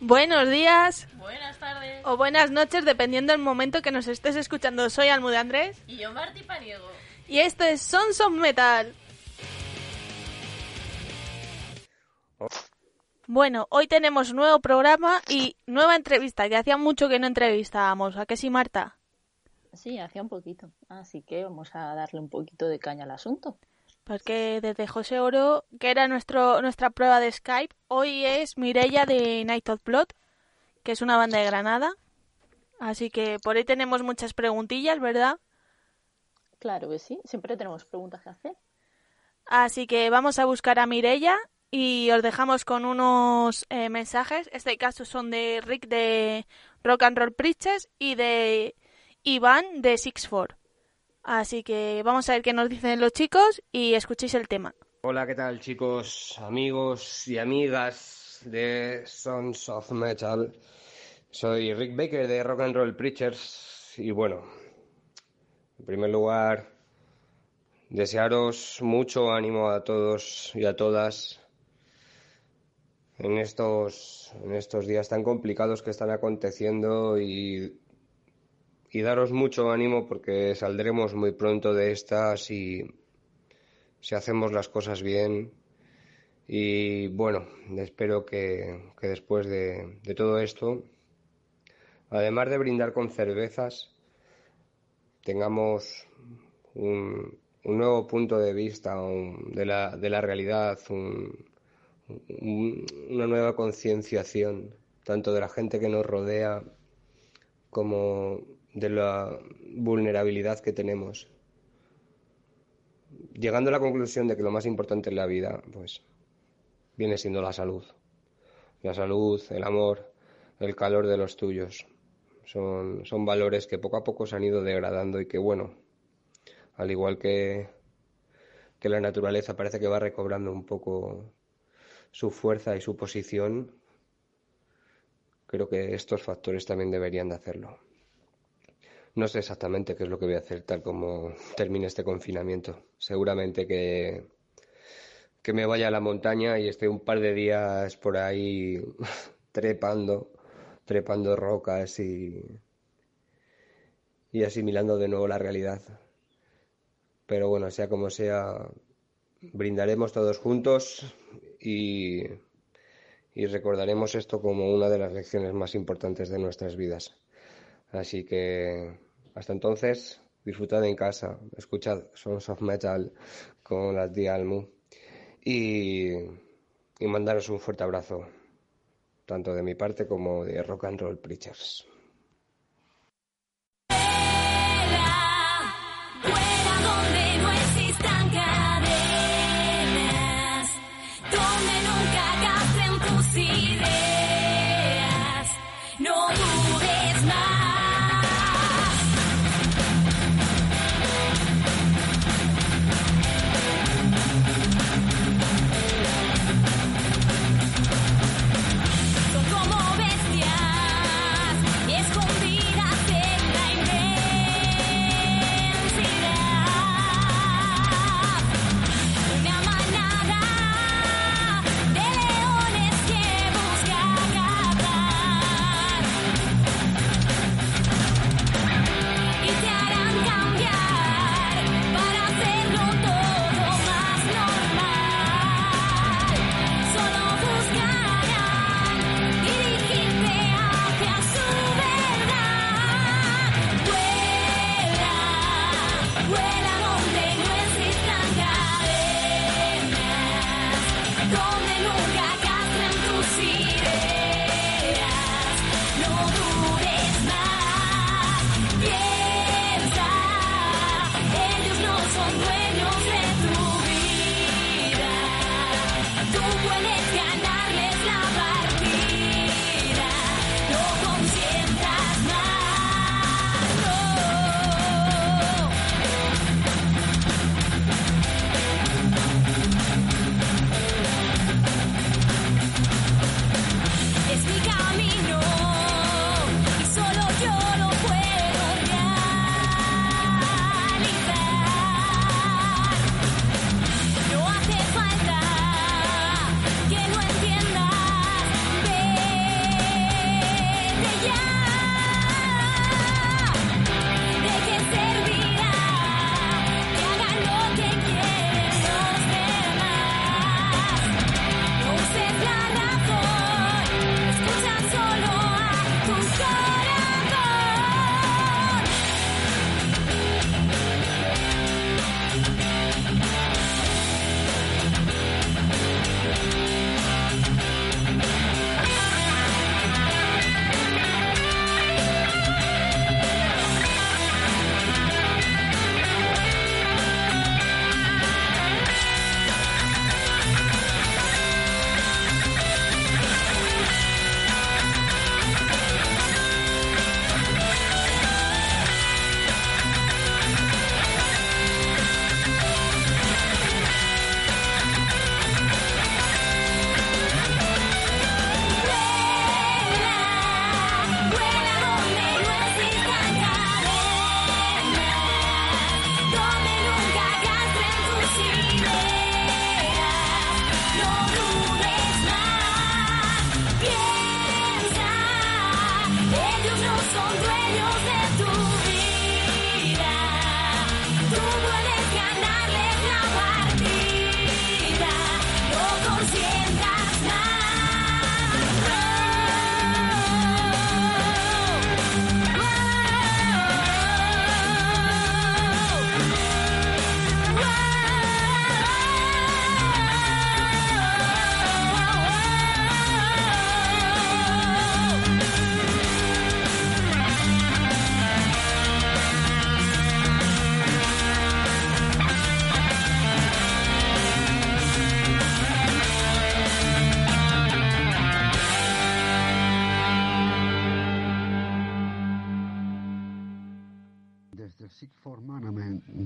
Buenos días Buenas tardes. o buenas noches, dependiendo del momento que nos estés escuchando. Soy Almude Andrés Y yo, Marti Paniego. y esto es Sons of Metal. Bueno, hoy tenemos nuevo programa y nueva entrevista, que hacía mucho que no entrevistábamos. ¿A qué sí, Marta? Sí, hacía un poquito. Así que vamos a darle un poquito de caña al asunto. Porque desde José Oro, que era nuestro, nuestra prueba de Skype, hoy es Mirella de Night of Blood, que es una banda de Granada. Así que por ahí tenemos muchas preguntillas, ¿verdad? Claro que sí, siempre tenemos preguntas que hacer. Así que vamos a buscar a Mirella y os dejamos con unos eh, mensajes. Este caso son de Rick de Rock and Roll Preachers y de Iván de Six Four. Así que vamos a ver qué nos dicen los chicos y escuchéis el tema. Hola, ¿qué tal chicos, amigos y amigas de Sons of Metal? Soy Rick Baker de Rock and Roll Preachers y bueno, en primer lugar, desearos mucho ánimo a todos y a todas en estos, en estos días tan complicados que están aconteciendo y, y daros mucho ánimo porque saldremos muy pronto de estas y si hacemos las cosas bien. Y bueno, espero que, que después de, de todo esto, además de brindar con cervezas, tengamos un, un nuevo punto de vista de, la, de la realidad, un- una nueva concienciación, tanto de la gente que nos rodea como de la vulnerabilidad que tenemos llegando a la conclusión de que lo más importante en la vida, pues, viene siendo la salud. La salud, el amor, el calor de los tuyos. Son, son valores que poco a poco se han ido degradando y que, bueno, al igual que, que la naturaleza parece que va recobrando un poco su fuerza y su posición, creo que estos factores también deberían de hacerlo. No sé exactamente qué es lo que voy a hacer tal como termine este confinamiento. Seguramente que, que me vaya a la montaña y esté un par de días por ahí trepando, trepando rocas y, y asimilando de nuevo la realidad. Pero bueno, sea como sea, brindaremos todos juntos y, y recordaremos esto como una de las lecciones más importantes de nuestras vidas. Así que hasta entonces, disfrutad en casa, escuchad Sons of Metal con las de Almu y, y mandaros un fuerte abrazo, tanto de mi parte como de Rock and Roll Preachers. see.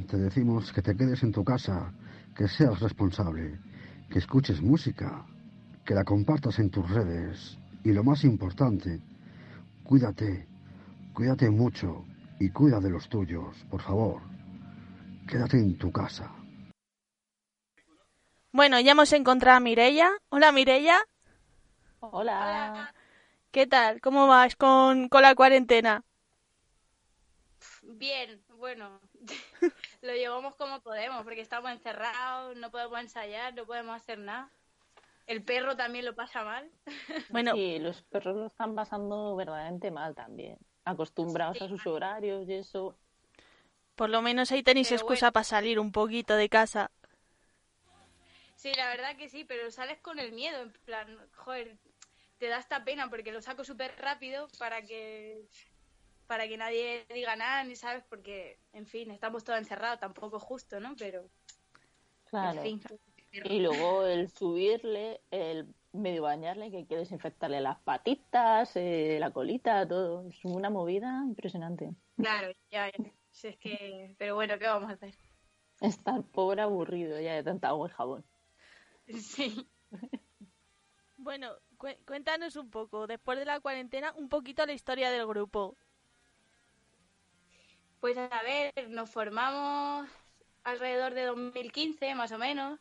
Te decimos que te quedes en tu casa, que seas responsable, que escuches música, que la compartas en tus redes y lo más importante, cuídate, cuídate mucho y cuida de los tuyos, por favor. Quédate en tu casa. Bueno, ya hemos encontrado a Mireia. Hola Mireia, Hola. ¿qué tal? ¿Cómo vas con, con la cuarentena? Bien, bueno, lo llevamos como podemos, porque estamos encerrados, no podemos ensayar, no podemos hacer nada. El perro también lo pasa mal. Bueno, Sí, los perros lo están pasando verdaderamente mal también. Acostumbrados Sí, a sus horarios y eso. por lo menos ahí tenéis Pero excusa bueno. para salir un poquito de casa. Sí, la verdad que sí, pero sales con el miedo, en plan, joder, te da esta pena porque lo saco súper rápido para que para que nadie diga nada, ni sabes, porque, en fin, estamos todos encerrados, tampoco es justo, ¿no? Pero, Claro. en fin. Y luego el subirle, el medio bañarle, que hay que desinfectarle las patitas, eh, la colita, todo. Es una movida impresionante. Claro, ya, ya. Si es que, pero bueno, ¿qué vamos a hacer? Estar pobre aburrido ya de tanta agua y jabón. Sí. Bueno, cué- cuéntanos un poco, después de la cuarentena, un poquito la historia del grupo. Pues a ver, nos formamos alrededor de 2015, más o menos,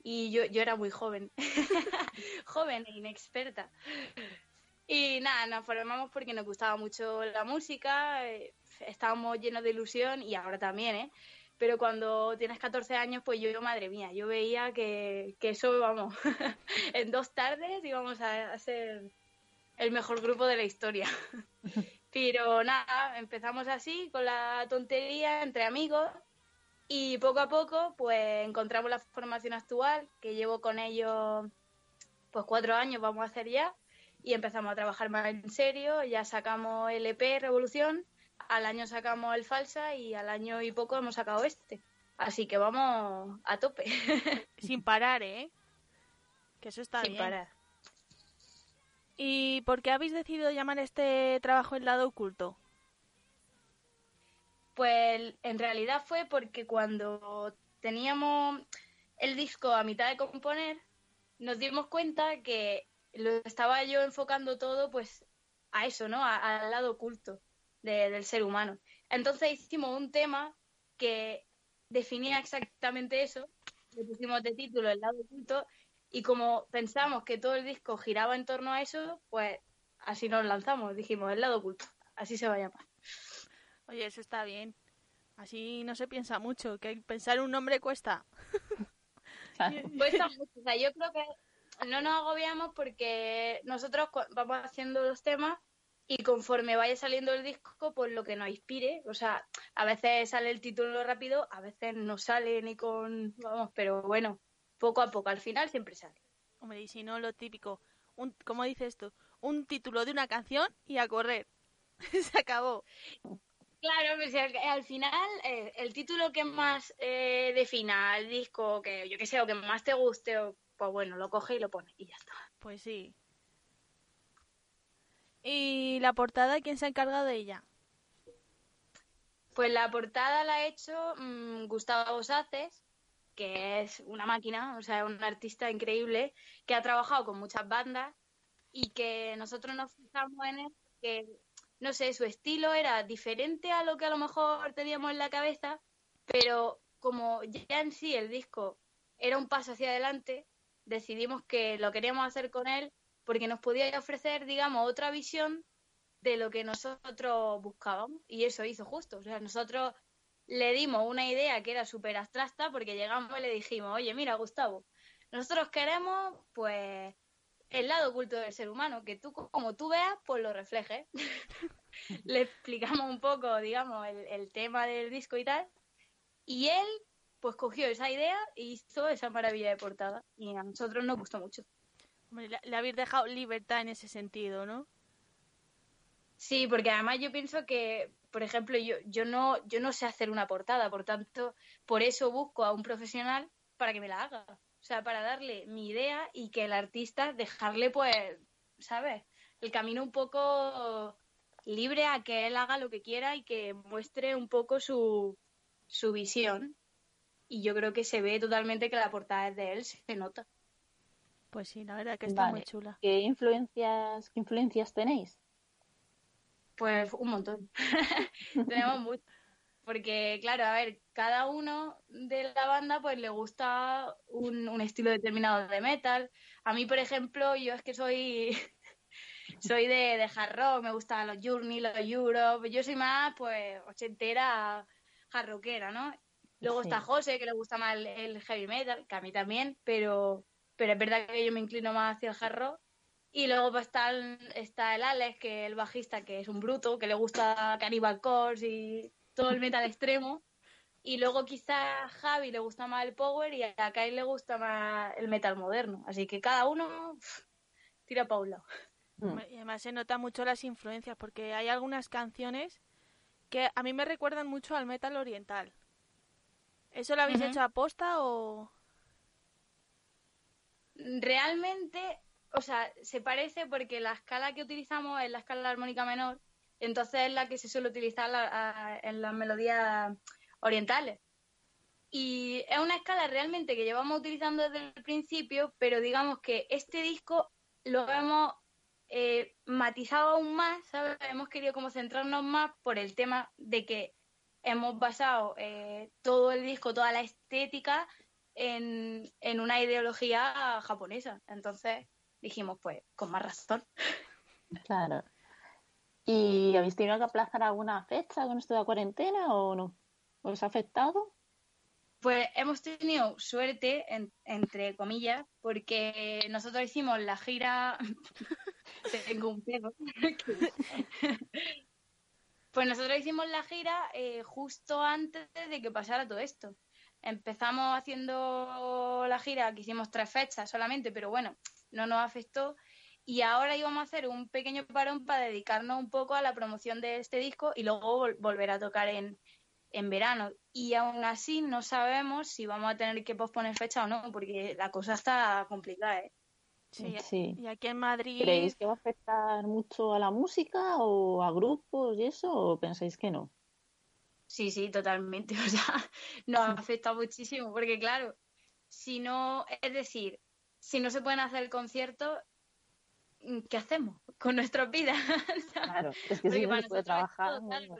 y yo, yo era muy joven, joven e inexperta. Y nada, nos formamos porque nos gustaba mucho la música, eh, estábamos llenos de ilusión y ahora también, ¿eh? Pero cuando tienes 14 años, pues yo, madre mía, yo veía que, que eso, vamos, en dos tardes íbamos a, a ser el mejor grupo de la historia. Pero nada, empezamos así, con la tontería, entre amigos, y poco a poco, pues encontramos la formación actual, que llevo con ellos, pues cuatro años vamos a hacer ya, y empezamos a trabajar más en serio, ya sacamos el EP Revolución, al año sacamos el Falsa, y al año y poco hemos sacado este. Así que vamos a tope, Sin parar, ¿eh? Que eso está sin bien. parar. ¿Y por qué habéis decidido llamar este trabajo el lado oculto? Pues en realidad fue porque cuando teníamos el disco a mitad de componer, nos dimos cuenta que lo estaba yo enfocando todo pues a eso, ¿no? Al lado oculto de- del ser humano. Entonces hicimos un tema que definía exactamente eso, le pusimos de título el lado oculto y como pensamos que todo el disco giraba en torno a eso, pues así nos lanzamos, dijimos el lado oculto, así se va a llamar. Oye, eso está bien. Así no se piensa mucho, que pensar un nombre cuesta. Cuesta mucho. O sea, yo creo que no nos agobiamos porque nosotros vamos haciendo los temas y conforme vaya saliendo el disco, pues lo que nos inspire. O sea, a veces sale el título rápido, a veces no sale ni con. Vamos, pero bueno, poco a poco. Al final siempre sale. Hombre, y si no, lo típico. Un, ¿Cómo dices tú? Un título de una canción y a correr. se acabó. Claro, pues al, al final eh, el título que más eh, defina el disco, que yo que sé, o que más te guste, o, pues bueno, lo coge y lo pone y ya está. Pues sí. ¿Y la portada quién se ha encargado de ella? Pues la portada la ha hecho mm, Gustavo Saces, que es una máquina, o sea, un artista increíble, que ha trabajado con muchas bandas y que nosotros nos fijamos en él, que, no sé, su estilo era diferente a lo que a lo mejor teníamos en la cabeza, pero como ya en sí el disco era un paso hacia adelante, decidimos que lo queríamos hacer con él porque nos podía ofrecer, digamos, otra visión de lo que nosotros buscábamos. Y eso hizo justo. O sea, nosotros le dimos una idea que era súper abstracta porque llegamos y le dijimos, oye, mira, Gustavo, nosotros queremos, pues, el lado oculto del ser humano, que tú, como tú veas, pues lo reflejes. le explicamos un poco, digamos, el, el tema del disco y tal. Y él, pues, cogió esa idea e hizo esa maravilla de portada. Y a nosotros nos gustó mucho. Hombre, le, le habéis dejado libertad en ese sentido, ¿no? Sí, porque además yo pienso que, por ejemplo, yo, yo no, yo no sé hacer una portada, por tanto, por eso busco a un profesional para que me la haga. O sea, para darle mi idea y que el artista dejarle, pues, ¿sabes? El camino un poco libre a que él haga lo que quiera y que muestre un poco su, su visión. Y yo creo que se ve totalmente que la portada es de él, se nota. Pues sí, la verdad que está Vale. muy chula. ¿Qué influencias, qué influencias tenéis? Pues un montón. Tenemos mucho. Porque, claro, a ver, cada uno de la banda pues le gusta un, un estilo determinado de metal. A mí, por ejemplo, yo es que soy soy de, de hard rock, me gustan los Journey, los Europe. Yo soy más, pues, ochentera, hard rockera, ¿no? Luego Sí. está José, que le gusta más el, el heavy metal, que a mí también, pero, pero es verdad que yo me inclino más hacia el hard rock. Y luego pues, está, el, está el Alex, que es el bajista, que es un bruto, que le gusta Cannibal Corpse y todo el metal extremo. Y luego quizá a Javi le gusta más el power y a Kai le gusta más el metal moderno. Así que cada uno tira para un lado. Mm. Y además se nota mucho las influencias porque hay algunas canciones que a mí me recuerdan mucho al metal oriental. ¿Eso lo habéis hecho a posta o...? Realmente, o sea, se parece porque la escala que utilizamos es la escala armónica menor, entonces es la que se suele utilizar la- en las melodías orientales. Y es una escala realmente que llevamos utilizando desde el principio, pero digamos que este disco lo hemos eh, matizado aún más, ¿sabes? Hemos querido como centrarnos más por el tema de que hemos basado eh, todo el disco, toda la estética en, en una ideología japonesa. Entonces dijimos, pues, con más razón. Claro. ¿Y habéis tenido que aplazar alguna fecha con esto de la cuarentena o no? ¿Os ha afectado? Pues hemos tenido suerte, en- entre comillas, porque nosotros hicimos la gira. Tengo un pedo. pues nosotros hicimos la gira eh, justo antes de que pasara todo esto. Empezamos haciendo la gira, que hicimos tres fechas solamente, pero bueno, no nos afectó. Y ahora íbamos a hacer un pequeño parón para dedicarnos un poco a la promoción de este disco y luego vol- volver a tocar en, en verano. Y aún así no sabemos si vamos a tener que posponer fecha o no, porque la cosa está complicada, ¿eh? Sí. Sí. Y aquí en Madrid... ¿Creéis que va a afectar mucho a la música o a grupos y eso o pensáis que no? Sí, sí, totalmente. O sea, nos afecta muchísimo, porque claro, si no, es decir, si no se pueden hacer conciertos, ¿qué hacemos con nuestras vidas? Claro, es que si no se puede trabajar. no,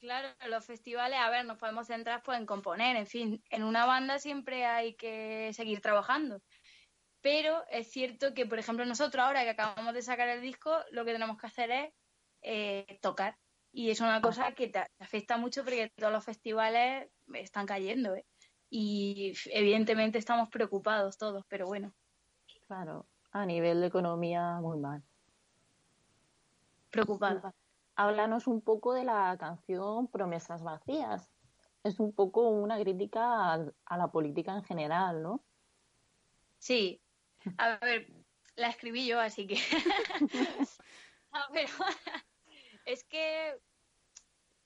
claro. los festivales, a ver, nos podemos centrar pues en componer, en fin, en una banda siempre hay que seguir trabajando. Pero es cierto que, por ejemplo, nosotros ahora que acabamos de sacar el disco, lo que tenemos que hacer es eh, tocar. Y es una cosa que te afecta mucho porque todos los festivales están cayendo, ¿eh? Y evidentemente estamos preocupados todos, pero bueno, Claro, a nivel de economía muy mal. preocupados. Háblanos un poco de la canción Promesas Vacías. Es un poco una crítica a, a la política en general, ¿no? Sí, a ver, la escribí yo, así que. A ver, es que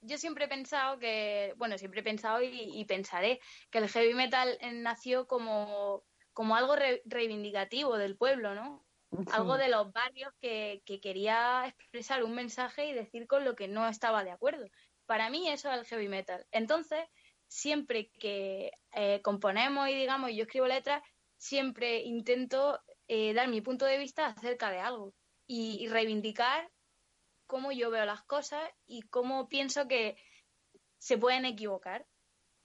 yo siempre he pensado que, bueno, siempre he pensado y, y pensaré que el heavy metal nació como, como algo re- reivindicativo del pueblo, ¿no? Algo de los barrios que, que quería expresar un mensaje y decir con lo que no estaba de acuerdo. Para mí eso es el heavy metal. Entonces, siempre que eh, componemos y digamos, yo escribo letras, siempre intento eh, dar mi punto de vista acerca de algo y, y reivindicar cómo yo veo las cosas y cómo pienso que se pueden equivocar.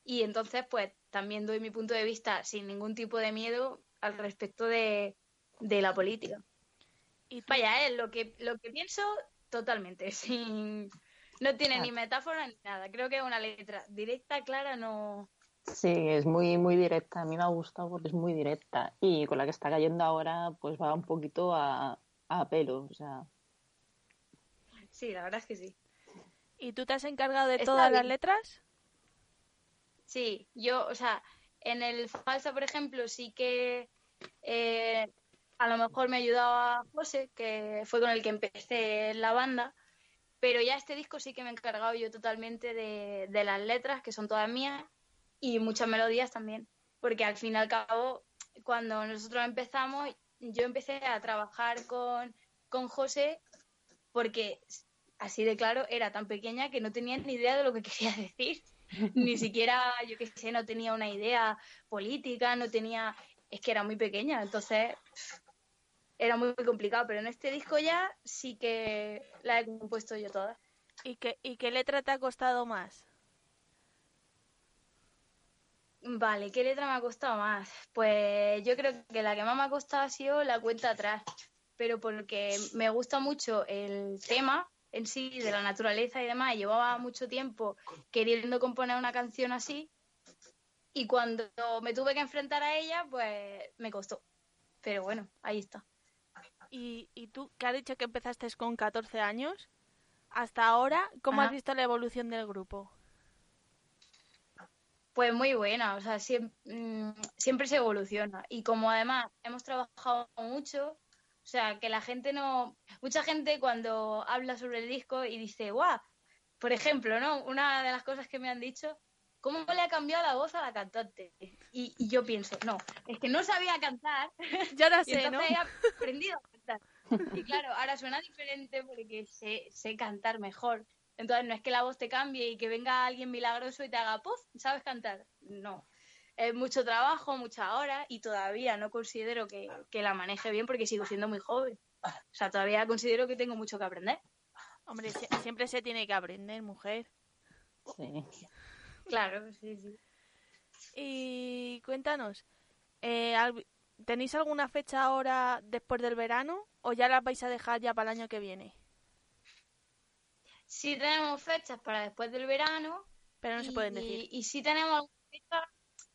Y entonces, pues, también doy mi punto de vista sin ningún tipo de miedo al respecto de, de la política. Y tú- Vaya, eh, lo que lo que pienso totalmente, sin... No tiene ni metáfora ni nada. Creo que es una letra directa, clara, no... Sí, es muy, muy directa. A mí me ha gustado porque es muy directa. Y con la que está cayendo ahora, pues va un poquito a, a pelo. O sea, Sí, la verdad es que sí. ¿Y tú te has encargado de Está todas las letras? Sí, yo, o sea, en el falsa, por ejemplo, sí que eh, a lo mejor me ayudaba José, que fue con el que empecé la banda, pero ya este disco sí que me he encargado yo totalmente de, de las letras, que son todas mías, y muchas melodías también, porque al fin y al cabo, cuando nosotros empezamos, yo empecé a trabajar con, con José porque, así de claro, era tan pequeña que no tenía ni idea de lo que quería decir ni siquiera, yo qué sé, no tenía una idea política, no tenía, es que era muy pequeña, entonces era muy complicado, pero en este disco ya sí que la he compuesto yo toda. ¿Y qué, ¿Y qué letra te ha costado más? Vale, ¿qué letra me ha costado más? Pues yo creo que la que más me ha costado ha sido la cuenta atrás, pero porque me gusta mucho el tema en sí, de la naturaleza y demás, llevaba mucho tiempo queriendo componer una canción así, y cuando me tuve que enfrentar a ella, pues me costó. Pero bueno, ahí está. ¿Y, y tú, que has dicho que empezaste con 14 años? Hasta ahora, ¿cómo has visto la evolución del grupo? Pues muy buena, o sea, siem- mm, siempre, se evoluciona. Y como además hemos trabajado mucho, o sea, que la gente no... Mucha gente cuando habla sobre el disco y dice, guau, por ejemplo, ¿no? Una de las cosas que me han dicho, ¿cómo le ha cambiado la voz a la cantante? Y, y yo pienso, no, es que no sabía cantar Ya y sé, ¿no? entonces he aprendido a cantar. Y claro, ahora suena diferente porque sé, sé cantar mejor. Entonces no es que la voz te cambie y que venga alguien milagroso y te haga ¡puf! ¿Sabes cantar? No. Es mucho trabajo, muchas horas y todavía no considero que, que la maneje bien porque sigo siendo muy joven. O sea, todavía considero que tengo mucho que aprender. Hombre, sie- siempre se tiene que aprender, mujer. sí. Claro, sí, sí. Y cuéntanos, eh, ¿tenéis alguna fecha ahora después del verano o ya la vais a dejar ya para el año que viene? Sí tenemos fechas para después del verano. Pero no se y, pueden decir. Y si tenemos alguna fecha,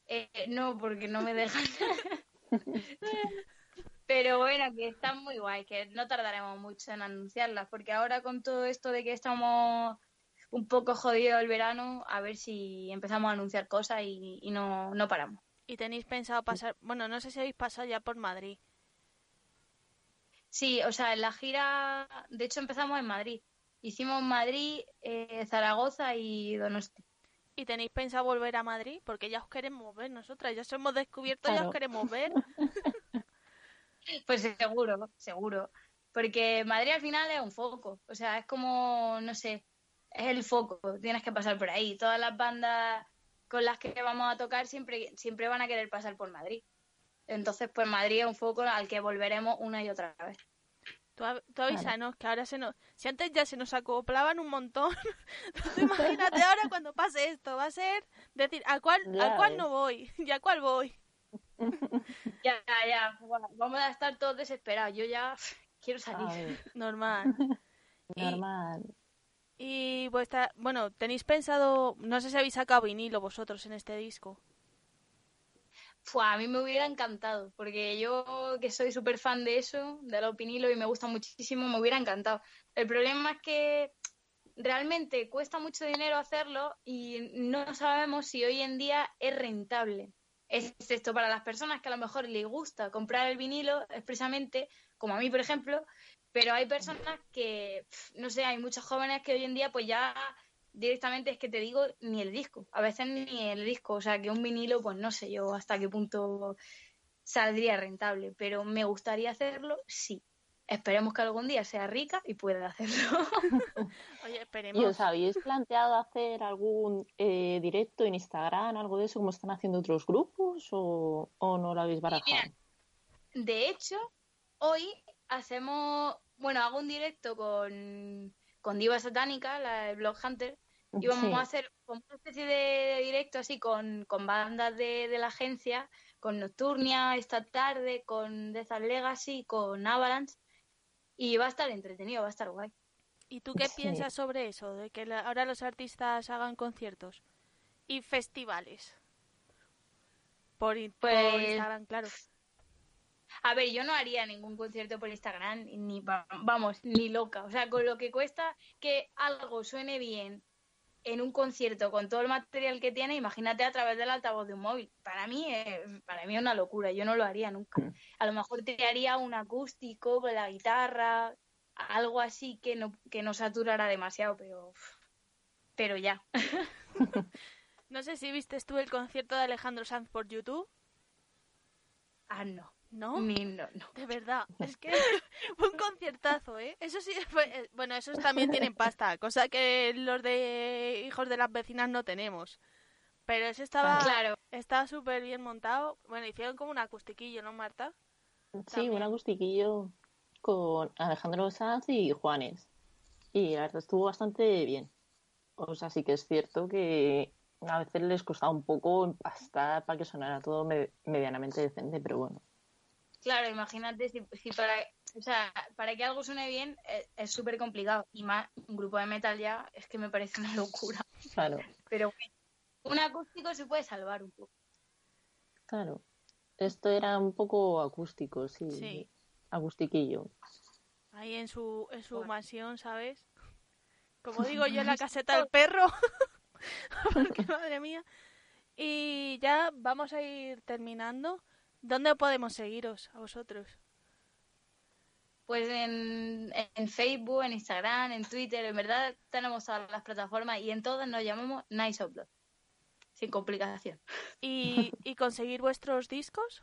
eh, no, porque no me dejan. Pero bueno, que están muy guay, que no tardaremos mucho en anunciarlas, porque ahora con todo esto de que estamos un poco jodidos el verano, a ver si empezamos a anunciar cosas y, y no, no paramos. ¿Y tenéis pensado pasar, bueno, no sé si habéis pasado ya por Madrid? Sí, o sea, en la gira, de hecho empezamos en Madrid. Hicimos Madrid, eh, Zaragoza y Donosti. ¿Y tenéis pensado volver a Madrid? Porque ya os queremos ver nosotras, ya os hemos descubierto, ya os queremos ver. Pues seguro, seguro. Porque Madrid al final es un foco. O sea, es como, no sé, es el foco. Tienes que pasar por ahí. Todas las bandas con las que vamos a tocar siempre, siempre van a querer pasar por Madrid. Entonces, pues Madrid es un foco al que volveremos una y otra vez. Tú, av- tú avísanos que ahora se nos... Si antes ya se nos acoplaban un montón, tú imagínate ahora cuando pase esto. Va a ser decir, ¿a cuál, Ya ¿a cuál ves. no voy? ¿Y a cuál voy? Ya, ya, ya. Vamos a estar todos desesperados. Yo ya quiero salir. Ay, Normal. Y- normal. Y vuestra... Bueno, tenéis pensado... No sé si habéis sacado vinilo vosotros en este disco. Fua, a mí me hubiera encantado, porque yo que soy súper fan de eso, de los vinilos y me gusta muchísimo, me hubiera encantado. El problema es que realmente cuesta mucho dinero hacerlo y no sabemos si hoy en día es rentable. Excepto para las personas que a lo mejor les gusta comprar el vinilo expresamente, como a mí, por ejemplo, pero hay personas que, no sé, hay muchos jóvenes que hoy en día pues ya directamente es que te digo ni el disco, a veces ni el disco, o sea que un vinilo pues no sé yo hasta qué punto saldría rentable, pero me gustaría hacerlo, sí. Esperemos que algún día sea rica y pueda hacerlo. Oye, ¿Y esperemos. os habéis planteado hacer algún eh, directo en Instagram, algo de eso, como están haciendo otros grupos, o, o no lo habéis barajado? mira, De hecho, hoy hacemos, bueno, hago un directo con, con Diva Satánica, la de Block Hunter, Sí. a hacer como una especie de directo así con, con bandas de, de la agencia, con Nocturnia esta tarde, con Death and Legacy, con Avalanche, y va a estar entretenido, va a estar guay. ¿Y tú qué Sí. piensas sobre eso? De que la- ahora los artistas hagan conciertos y festivales. Por, in- por Pues- Instagram, claro. A ver, yo no haría ningún concierto por Instagram, ni va- vamos, ni loca. O sea, con lo que cuesta que algo suene bien en un concierto con todo el material que tiene, imagínate a través del altavoz de un móvil. Para mí, es, para mí es una locura. Yo no lo haría nunca. A lo mejor te haría un acústico con la guitarra, algo así que no que no saturara demasiado, pero pero ya. No sé si viste tú el concierto de Alejandro Sanz por YouTube. Ah, no. ¿No? Ni no, no. De verdad, es que fue un conciertazo, ¿eh? Eso sí, fue, eh, bueno, esos también tienen pasta, cosa que los de hijos de las vecinas no tenemos. Pero ese estaba Claro. estaba súper bien montado. Bueno, hicieron como un acustiquillo, ¿no, Marta? Sí, un acustiquillo con Alejandro Sanz y Juanes. Y la verdad estuvo bastante bien. O sea, sí que es cierto que a veces les costaba un poco empastar para que sonara todo me- medianamente decente, pero bueno. Claro, imagínate si, si para, o sea, para que algo suene bien eh, es súper complicado. Y más un grupo de metal ya es que me parece una locura. Claro, Pero bueno, un acústico se puede salvar un poco. claro. Esto era un poco acústico, sí. Sí. Acustiquillo. Ahí en su en su Bueno. mansión, ¿sabes? Como digo yo en la caseta del perro. Porque madre mía. Y ya vamos a ir terminando. ¿Dónde podemos seguiros a vosotros? Pues en, en Facebook, en Instagram, en Twitter, en verdad tenemos todas las plataformas y en todas nos llamamos Nice Upload. Sin complicación. ¿Y, y conseguir vuestros discos?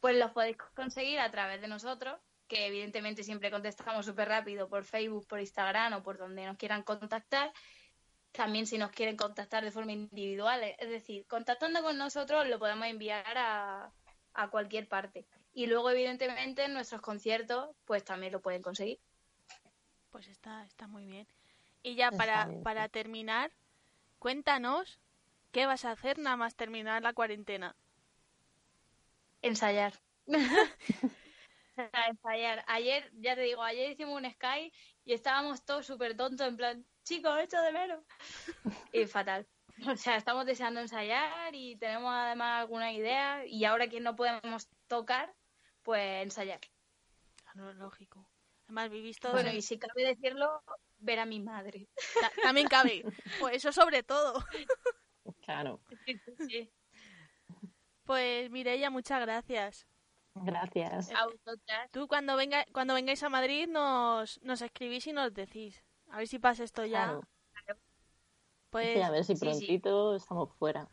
Pues los podéis conseguir a través de nosotros, que evidentemente siempre contestamos súper rápido por Facebook, por Instagram o por donde nos quieran contactar. También si nos quieren contactar de forma individual, es decir, contactando con nosotros lo podemos enviar a, a cualquier parte. Y luego, evidentemente, en nuestros conciertos, pues también lo pueden conseguir. Pues está, está muy bien. Y ya para, para terminar, cuéntanos qué vas a hacer nada más terminar la cuarentena. Ensayar. Ensayar. Ayer, ya te digo, ayer hicimos un Sky y estábamos todos súper tontos, en plan, chicos, echo de menos. Y fatal. O sea, estamos deseando ensayar y tenemos además alguna idea y ahora que no podemos tocar, pues ensayar. Claro, lógico. Además, vivís todos Bueno, en- y si cabe decirlo, ver a mi madre. Ta- También cabe. Pues eso sobre todo. Claro. Sí. Pues Mireia, muchas gracias. Gracias. A vosotras. Tú cuando venga, cuando vengáis a Madrid nos, nos escribís y nos decís. A ver si pasa esto ya. Claro. Pues Sí, a ver si sí, sí. prontito estamos fuera.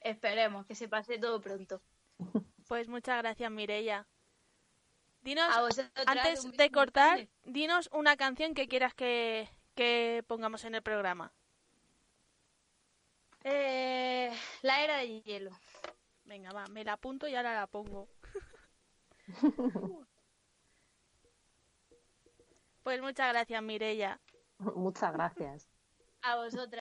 Esperemos que se pase todo pronto. Pues muchas gracias, Mireia. Dinos, antes de cortar, dinos una canción que quieras que, que pongamos en el programa. Eh, la era de hielo. Venga, va, me la apunto y ahora la pongo. pues muchas gracias, Mireia. Muchas gracias. A vosotras.